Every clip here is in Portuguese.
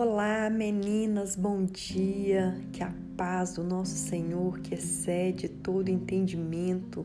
Olá, meninas, bom dia. Que a paz do nosso Senhor, que excede todo entendimento,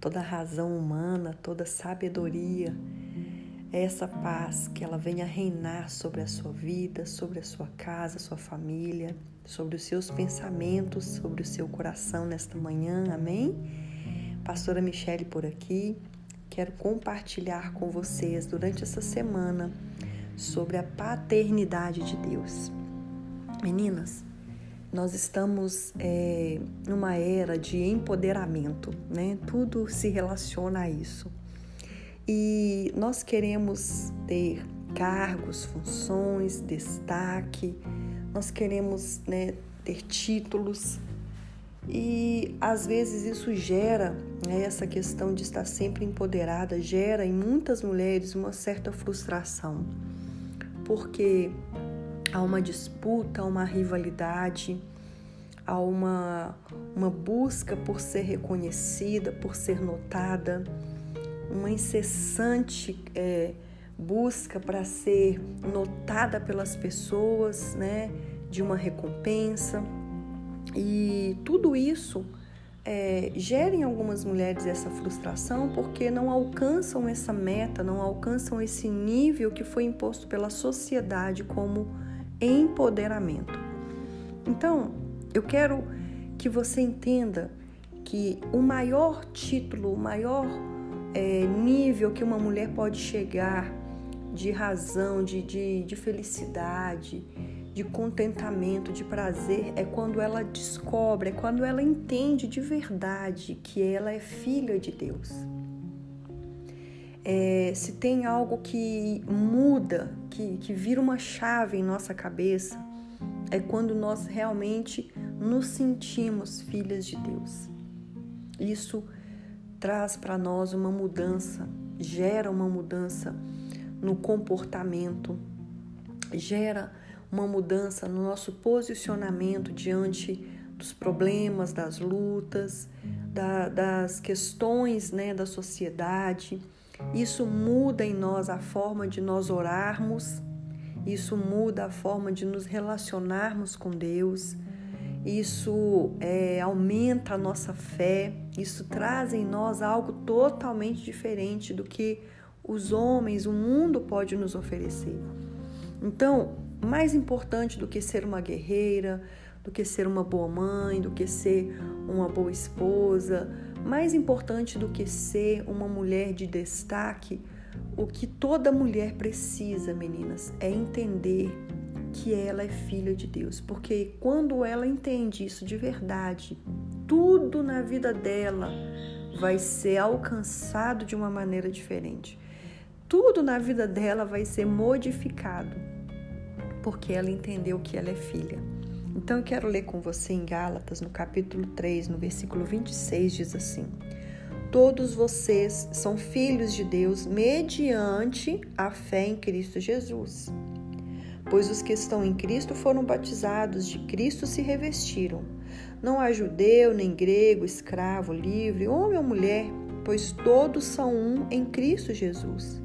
toda razão humana, toda sabedoria, essa paz que ela venha reinar sobre a sua vida, sobre a sua casa, sua família, sobre os seus pensamentos, sobre o seu coração nesta manhã. Amém? Pastora Michele por aqui. Quero compartilhar com vocês durante essa semana sobre a paternidade de Deus. Meninas, nós estamos é, numa era de empoderamento, né? Tudo se relaciona a isso. E nós queremos ter cargos, funções, destaque, nós queremos né, ter títulos, e às vezes isso gera, né, essa questão de estar sempre empoderada, gera em muitas mulheres uma certa frustração porque há uma disputa, há uma rivalidade, há uma, uma busca por ser reconhecida, por ser notada, uma incessante é, busca para ser notada pelas pessoas, né, de uma recompensa. E tudo isso é, gera em algumas mulheres essa frustração porque não alcançam essa meta, não alcançam esse nível que foi imposto pela sociedade como empoderamento. Então, eu quero que você entenda que o maior título, o maior é, nível que uma mulher pode chegar de razão, de, de, de felicidade, de contentamento, de prazer, é quando ela descobre, é quando ela entende de verdade que ela é filha de Deus. É, se tem algo que muda, que, que vira uma chave em nossa cabeça, é quando nós realmente nos sentimos filhas de Deus. Isso traz para nós uma mudança, gera uma mudança no comportamento, gera uma mudança no nosso posicionamento diante dos problemas, das lutas, da, das questões né, da sociedade. Isso muda em nós a forma de nós orarmos, isso muda a forma de nos relacionarmos com Deus, isso é, aumenta a nossa fé, isso traz em nós algo totalmente diferente do que os homens, o mundo pode nos oferecer. Então, mais importante do que ser uma guerreira, do que ser uma boa mãe, do que ser uma boa esposa, mais importante do que ser uma mulher de destaque, o que toda mulher precisa, meninas, é entender que ela é filha de Deus, porque quando ela entende isso de verdade, tudo na vida dela vai ser alcançado de uma maneira diferente. Tudo na vida dela vai ser modificado porque ela entendeu que ela é filha. Então eu quero ler com você em Gálatas, no capítulo 3, no versículo 26, diz assim: Todos vocês são filhos de Deus mediante a fé em Cristo Jesus. Pois os que estão em Cristo foram batizados, de Cristo se revestiram. Não há judeu, nem grego, escravo, livre, homem ou mulher, pois todos são um em Cristo Jesus.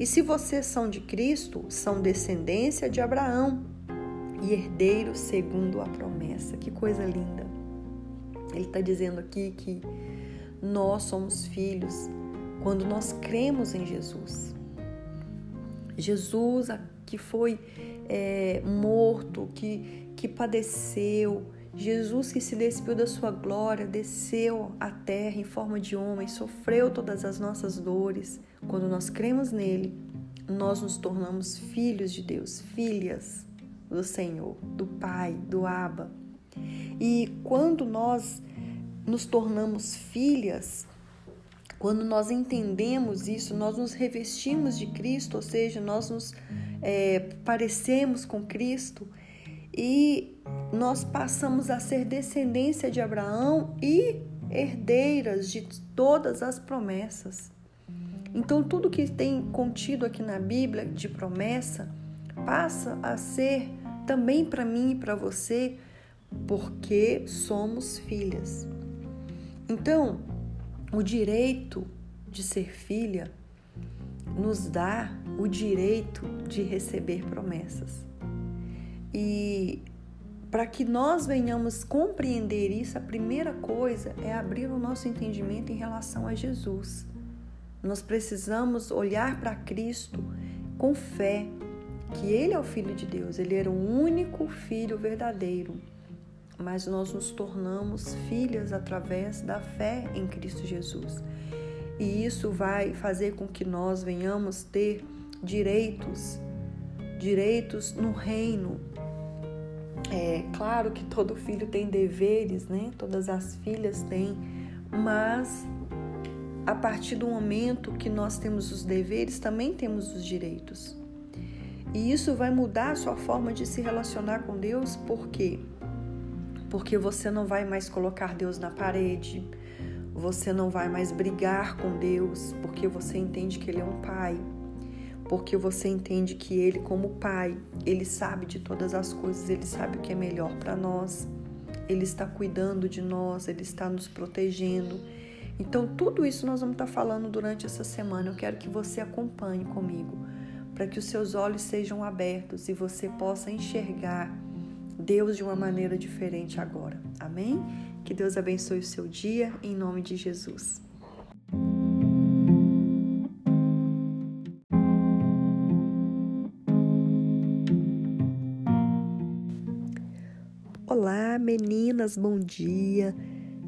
E se vocês são de Cristo, são descendência de Abraão e herdeiros segundo a promessa. Que coisa linda! Ele está dizendo aqui que nós somos filhos quando nós cremos em Jesus. Jesus que foi é, morto, que, que padeceu, Jesus que se despiu da sua glória, desceu à terra em forma de homem, sofreu todas as nossas dores. Quando nós cremos nele, nós nos tornamos filhos de Deus, filhas do Senhor, do Pai, do Abba. E quando nós nos tornamos filhas, quando nós entendemos isso, nós nos revestimos de Cristo, ou seja, nós nos é, parecemos com Cristo e nós passamos a ser descendência de Abraão e herdeiras de todas as promessas. Então, tudo que tem contido aqui na Bíblia de promessa passa a ser também para mim e para você, porque somos filhas. Então, o direito de ser filha nos dá o direito de receber promessas. E para que nós venhamos compreender isso, a primeira coisa é abrir o nosso entendimento em relação a Jesus. Nós precisamos olhar para Cristo com fé, que Ele é o Filho de Deus, Ele era o único Filho verdadeiro. Mas nós nos tornamos filhas através da fé em Cristo Jesus. E isso vai fazer com que nós venhamos ter direitos, direitos no reino. É claro que todo filho tem deveres, né? Todas as filhas têm, mas a partir do momento que nós temos os deveres, também temos os direitos. E isso vai mudar a sua forma de se relacionar com Deus, por quê? Porque você não vai mais colocar Deus na parede, você não vai mais brigar com Deus, porque você entende que Ele é um Pai, porque você entende que Ele, como Pai, Ele sabe de todas as coisas, Ele sabe o que é melhor para nós, Ele está cuidando de nós, Ele está nos protegendo então, tudo isso nós vamos estar falando durante essa semana. Eu quero que você acompanhe comigo, para que os seus olhos sejam abertos e você possa enxergar Deus de uma maneira diferente agora. Amém? Que Deus abençoe o seu dia, em nome de Jesus. Meninas, bom dia.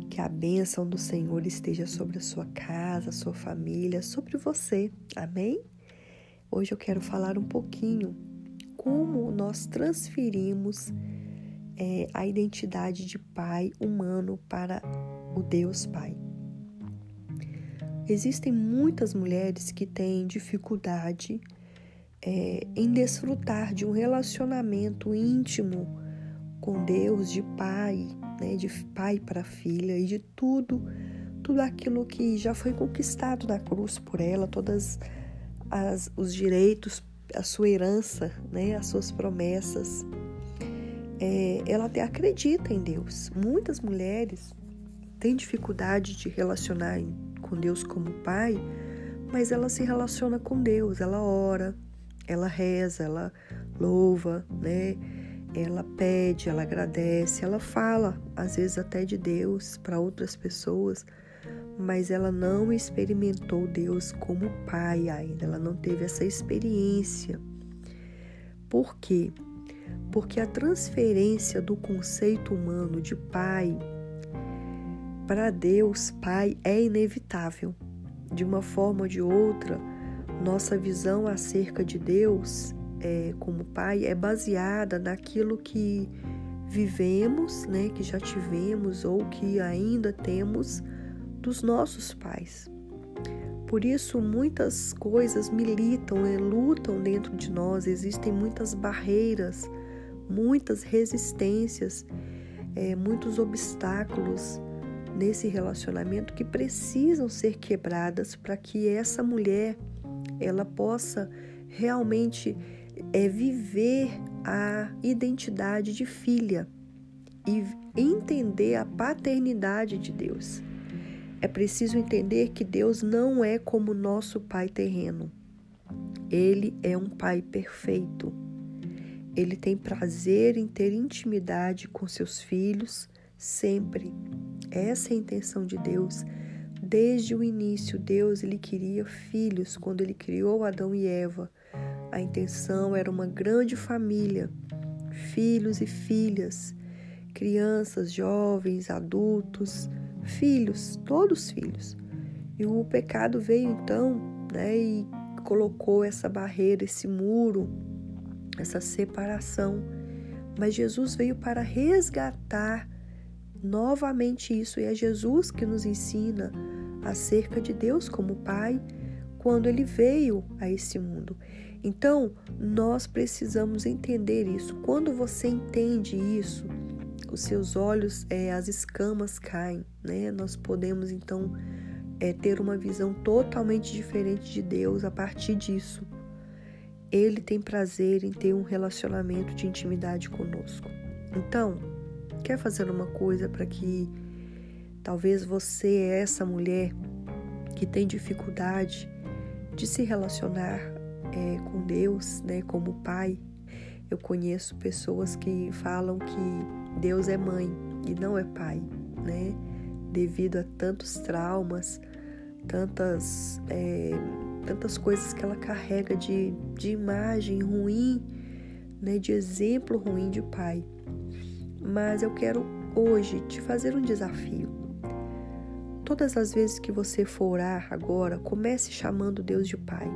Que a bênção do Senhor esteja sobre a sua casa, sua família, sobre você. Amém? Hoje eu quero falar um pouquinho como nós transferimos é, a identidade de pai humano para o Deus Pai. Existem muitas mulheres que têm dificuldade é, em desfrutar de um relacionamento íntimo com Deus, de pai, né, de pai para filha e de tudo, tudo aquilo que já foi conquistado na cruz por ela, todas as, os direitos, a sua herança, né, as suas promessas. É, ela até acredita em Deus. Muitas mulheres têm dificuldade de relacionar com Deus como pai, mas ela se relaciona com Deus, ela ora, ela reza, ela louva, né? Ela pede, ela agradece, ela fala, às vezes até de Deus para outras pessoas, mas ela não experimentou Deus como pai ainda, ela não teve essa experiência. Por quê? Porque a transferência do conceito humano de pai para Deus, pai, é inevitável. De uma forma ou de outra, nossa visão acerca de Deus é, como pai é baseada naquilo que vivemos, né, que já tivemos ou que ainda temos dos nossos pais. Por isso, muitas coisas militam, né, lutam dentro de nós, existem muitas barreiras, muitas resistências, é, muitos obstáculos nesse relacionamento que precisam ser quebradas para que essa mulher ela possa realmente é viver a identidade de filha e entender a paternidade de Deus. É preciso entender que Deus não é como nosso pai terreno. Ele é um pai perfeito. Ele tem prazer em ter intimidade com seus filhos sempre. Essa é a intenção de Deus. Desde o início, Deus ele queria filhos quando ele criou Adão e Eva a intenção era uma grande família, filhos e filhas, crianças, jovens, adultos, filhos, todos filhos. E o pecado veio então, né, e colocou essa barreira, esse muro, essa separação. Mas Jesus veio para resgatar novamente isso, e é Jesus que nos ensina acerca de Deus como Pai quando ele veio a esse mundo. Então, nós precisamos entender isso. Quando você entende isso, os seus olhos, é, as escamas caem, né? Nós podemos então é, ter uma visão totalmente diferente de Deus a partir disso. Ele tem prazer em ter um relacionamento de intimidade conosco. Então, quer fazer uma coisa para que talvez você é essa mulher que tem dificuldade de se relacionar é, com Deus, né, como Pai, Eu conheço pessoas que falam que Deus é mãe e não é pai, né? Devido a tantos traumas, tantas, é, tantas coisas que ela carrega de, de imagem ruim, né? De exemplo ruim de pai. Mas eu quero hoje te fazer um desafio. Todas as vezes que você for orar agora, comece chamando Deus de Pai.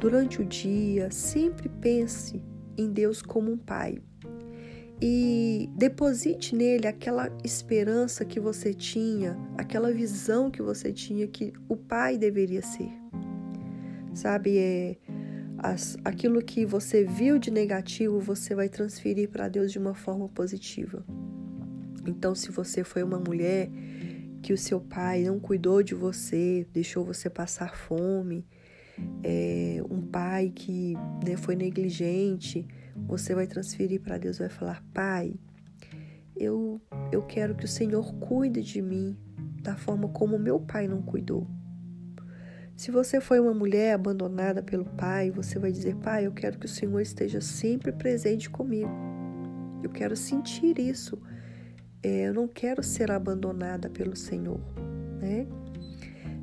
Durante o dia, sempre pense em Deus como um Pai e deposite nele aquela esperança que você tinha, aquela visão que você tinha que o Pai deveria ser. Sabe, é as, aquilo que você viu de negativo, você vai transferir para Deus de uma forma positiva. Então, se você foi uma mulher que o seu pai não cuidou de você, deixou você passar fome, é, um pai que né, foi negligente, você vai transferir para Deus, vai falar: Pai, eu, eu quero que o Senhor cuide de mim da forma como meu pai não cuidou. Se você foi uma mulher abandonada pelo pai, você vai dizer: Pai, eu quero que o Senhor esteja sempre presente comigo. Eu quero sentir isso. É, eu não quero ser abandonada pelo Senhor, né?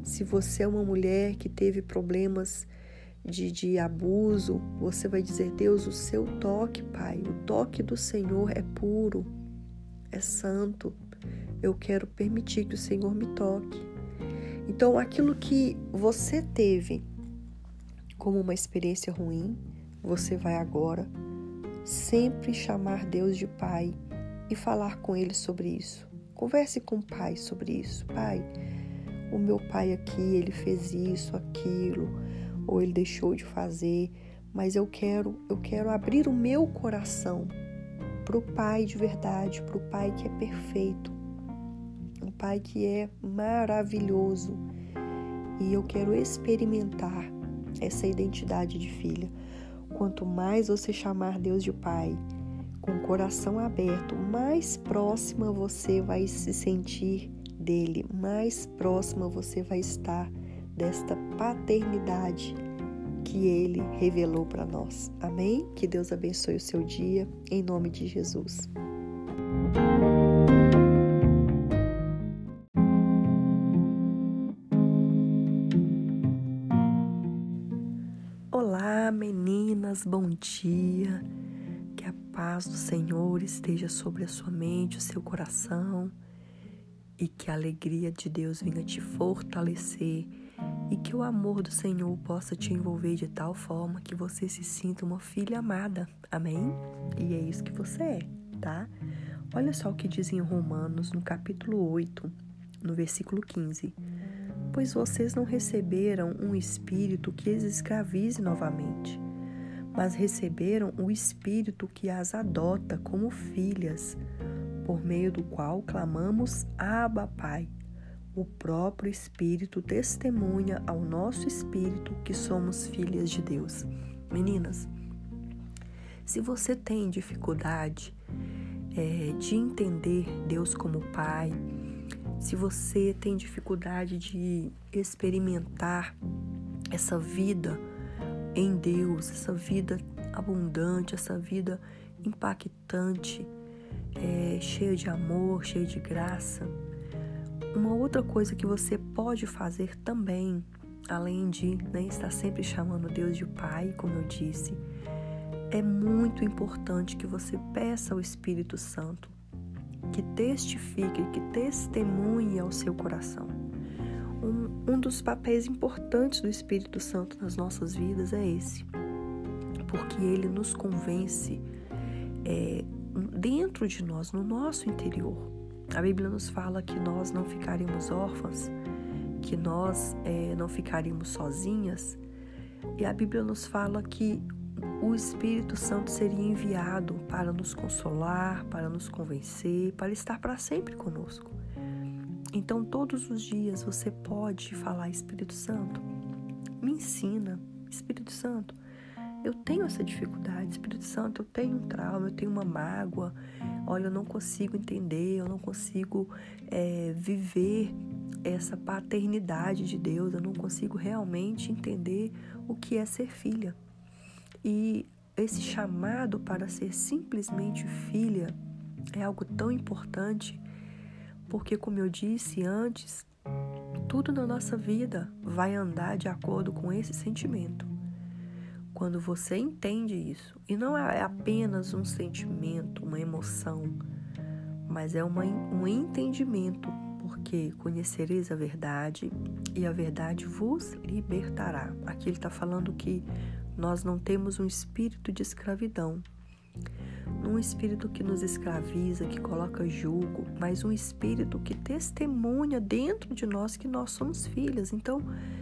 Se você é uma mulher que teve problemas de, de abuso, você vai dizer: Deus, o seu toque, Pai, o toque do Senhor é puro, é santo. Eu quero permitir que o Senhor me toque. Então, aquilo que você teve como uma experiência ruim, você vai agora sempre chamar Deus de Pai e falar com Ele sobre isso. Converse com o Pai sobre isso. Pai, o meu pai aqui, ele fez isso, aquilo, ou ele deixou de fazer, mas eu quero, eu quero abrir o meu coração para o Pai de verdade, para o Pai que é perfeito, um Pai que é maravilhoso e eu quero experimentar essa identidade de filha. Quanto mais você chamar Deus de Pai, com o coração aberto, mais próxima você vai se sentir dele, mais próxima você vai estar desta paternidade que ele revelou para nós. Amém? Que Deus abençoe o seu dia, em nome de Jesus. Olá, meninas, bom dia. Que a paz do Senhor esteja sobre a sua mente, o seu coração e que a alegria de Deus venha te fortalecer e que o amor do Senhor possa te envolver de tal forma que você se sinta uma filha amada. Amém? E é isso que você é, tá? Olha só o que diz em Romanos, no capítulo 8, no versículo 15 pois vocês não receberam um espírito que as escravize novamente, mas receberam o espírito que as adota como filhas, por meio do qual clamamos Abba, Pai. O próprio Espírito testemunha ao nosso espírito que somos filhas de Deus. Meninas, se você tem dificuldade é, de entender Deus como Pai, se você tem dificuldade de experimentar essa vida em Deus, essa vida abundante, essa vida impactante, é, cheia de amor, cheia de graça. Uma outra coisa que você pode fazer também, além de né, estar sempre chamando Deus de Pai, como eu disse, é muito importante que você peça ao Espírito Santo que testifique, que testemunhe ao seu coração. Um, um dos papéis importantes do Espírito Santo nas nossas vidas é esse, porque ele nos convence é, dentro de nós, no nosso interior. A Bíblia nos fala que nós não ficaremos órfãs, que nós é, não ficaremos sozinhas, e a Bíblia nos fala que o Espírito Santo seria enviado para nos consolar, para nos convencer, para estar para sempre conosco. Então, todos os dias você pode falar: Espírito Santo, me ensina. Espírito Santo, eu tenho essa dificuldade. Espírito Santo, eu tenho um trauma, eu tenho uma mágoa. Olha, eu não consigo entender, eu não consigo é, viver essa paternidade de Deus, eu não consigo realmente entender o que é ser filha. E esse chamado para ser simplesmente filha é algo tão importante, porque, como eu disse antes, tudo na nossa vida vai andar de acordo com esse sentimento. Quando você entende isso, e não é apenas um sentimento, uma emoção, mas é uma, um entendimento, porque conhecereis a verdade e a verdade vos libertará. Aqui ele está falando que nós não temos um espírito de escravidão, um espírito que nos escraviza, que coloca julgo, mas um espírito que testemunha dentro de nós que nós somos filhas. Então,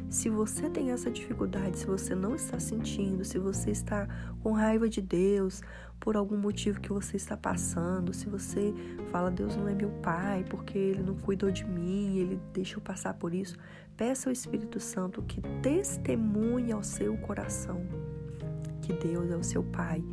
se você tem essa dificuldade, se você não está sentindo, se você está com raiva de Deus por algum motivo que você está passando, se você fala Deus não é meu pai porque ele não cuidou de mim, ele deixou passar por isso, peça ao Espírito Santo que testemunhe ao seu coração que Deus é o seu pai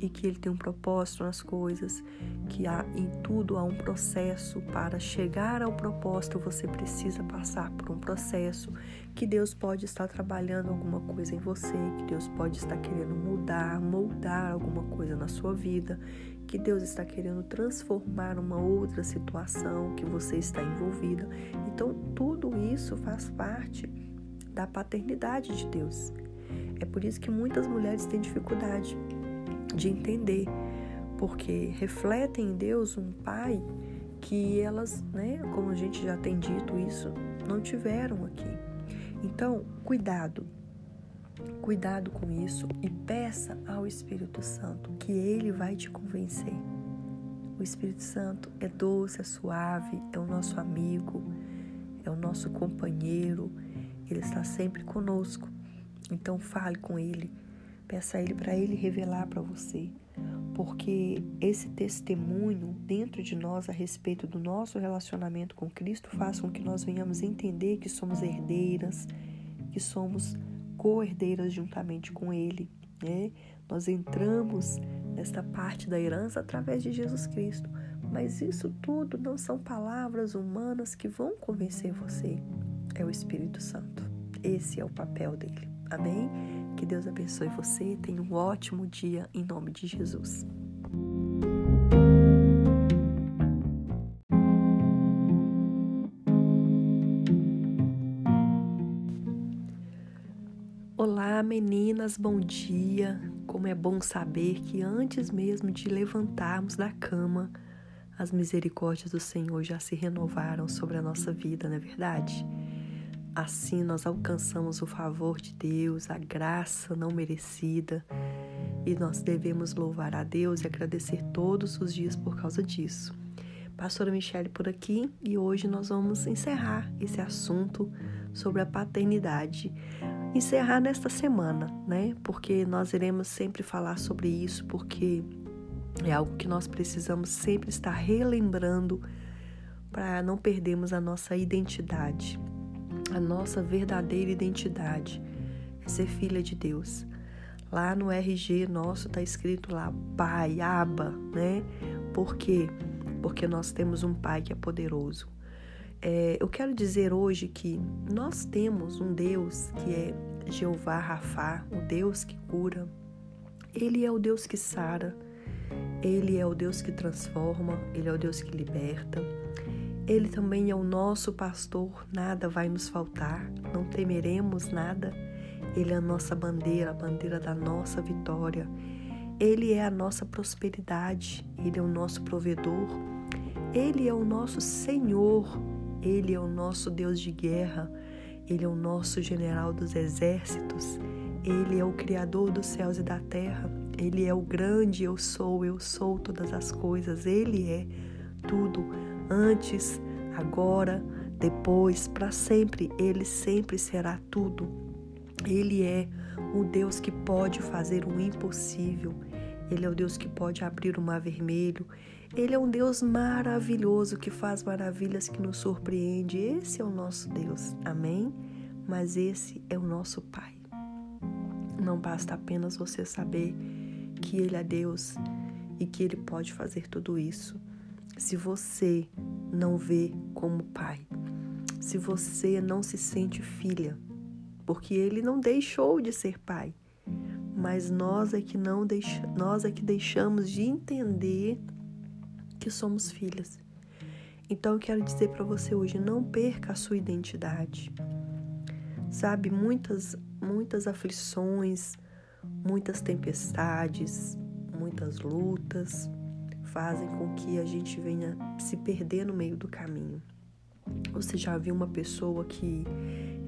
e que ele tem um propósito nas coisas, que há em tudo há um processo para chegar ao propósito, você precisa passar por um processo, que Deus pode estar trabalhando alguma coisa em você, que Deus pode estar querendo mudar, moldar alguma coisa na sua vida, que Deus está querendo transformar uma outra situação que você está envolvida. Então, tudo isso faz parte da paternidade de Deus. É por isso que muitas mulheres têm dificuldade de entender, porque refletem em Deus um pai que elas, né, como a gente já tem dito isso, não tiveram aqui. Então, cuidado. Cuidado com isso e peça ao Espírito Santo que ele vai te convencer. O Espírito Santo é doce, é suave, é o nosso amigo, é o nosso companheiro, ele está sempre conosco. Então fale com ele Peça a Ele para Ele revelar para você, porque esse testemunho dentro de nós a respeito do nosso relacionamento com Cristo faz com que nós venhamos entender que somos herdeiras, que somos co-herdeiras juntamente com Ele. Né? Nós entramos nesta parte da herança através de Jesus Cristo. Mas isso tudo não são palavras humanas que vão convencer você. É o Espírito Santo. Esse é o papel dele. Amém? Que Deus abençoe você. Tenha um ótimo dia em nome de Jesus. Olá, meninas, bom dia. Como é bom saber que antes mesmo de levantarmos da cama, as misericórdias do Senhor já se renovaram sobre a nossa vida, não é verdade? Assim nós alcançamos o favor de Deus, a graça não merecida, e nós devemos louvar a Deus e agradecer todos os dias por causa disso. Pastora Michele por aqui e hoje nós vamos encerrar esse assunto sobre a paternidade. Encerrar nesta semana, né? Porque nós iremos sempre falar sobre isso, porque é algo que nós precisamos sempre estar relembrando para não perdermos a nossa identidade a nossa verdadeira identidade é ser filha de Deus. Lá no RG nosso está escrito lá Pai, Aba, né? Por quê? Porque nós temos um Pai que é poderoso. É, eu quero dizer hoje que nós temos um Deus que é Jeová Rafá, o Deus que cura. Ele é o Deus que sara. Ele é o Deus que transforma. Ele é o Deus que liberta. Ele também é o nosso pastor, nada vai nos faltar, não temeremos nada. Ele é a nossa bandeira, a bandeira da nossa vitória. Ele é a nossa prosperidade, ele é o nosso provedor, ele é o nosso Senhor, ele é o nosso Deus de guerra, ele é o nosso general dos exércitos, ele é o Criador dos céus e da terra, ele é o grande eu sou, eu sou todas as coisas, ele é tudo antes, agora, depois, para sempre. Ele sempre será tudo. Ele é o Deus que pode fazer o impossível. Ele é o Deus que pode abrir o mar vermelho. Ele é um Deus maravilhoso que faz maravilhas que nos surpreende. Esse é o nosso Deus. Amém? Mas esse é o nosso Pai. Não basta apenas você saber que Ele é Deus e que Ele pode fazer tudo isso se você não vê como pai, se você não se sente filha, porque ele não deixou de ser pai, mas nós é que não deixa, nós é que deixamos de entender que somos filhas. Então eu quero dizer para você hoje, não perca a sua identidade. Sabe, muitas muitas aflições, muitas tempestades, muitas lutas fazem com que a gente venha se perder no meio do caminho. Você já viu uma pessoa que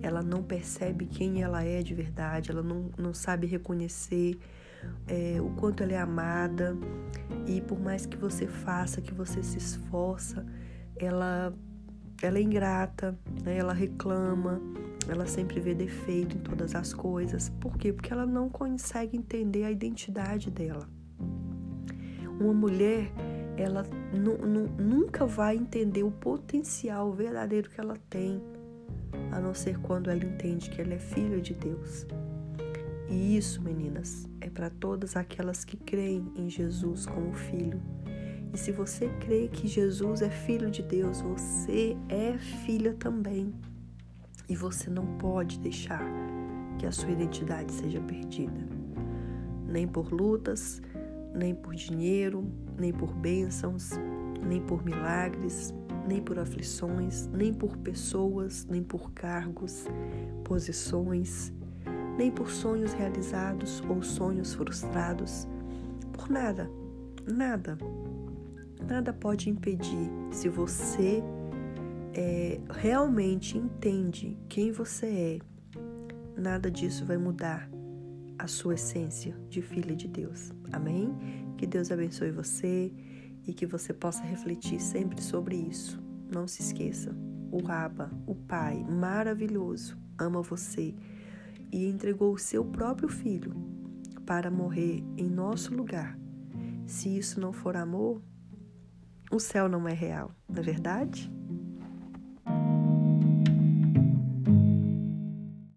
ela não percebe quem ela é de verdade, ela não, não sabe reconhecer é, o quanto ela é amada e por mais que você faça, que você se esforça, ela, ela é ingrata, né? ela reclama, ela sempre vê defeito em todas as coisas. Por quê? Porque ela não consegue entender a identidade dela. Uma mulher, ela nunca vai entender o potencial verdadeiro que ela tem a não ser quando ela entende que ela é filha de Deus. E isso, meninas, é para todas aquelas que creem em Jesus como filho. E se você crê que Jesus é filho de Deus, você é filha também. E você não pode deixar que a sua identidade seja perdida. Nem por lutas, nem por dinheiro, nem por bênçãos, nem por milagres, nem por aflições, nem por pessoas, nem por cargos, posições, nem por sonhos realizados ou sonhos frustrados. Por nada, nada. Nada pode impedir se você é, realmente entende quem você é. Nada disso vai mudar a sua essência de filha de Deus. Amém? Que Deus abençoe você e que você possa refletir sempre sobre isso. Não se esqueça, o Abba, o Pai maravilhoso, ama você e entregou o seu próprio filho para morrer em nosso lugar. Se isso não for amor, o céu não é real, não é verdade?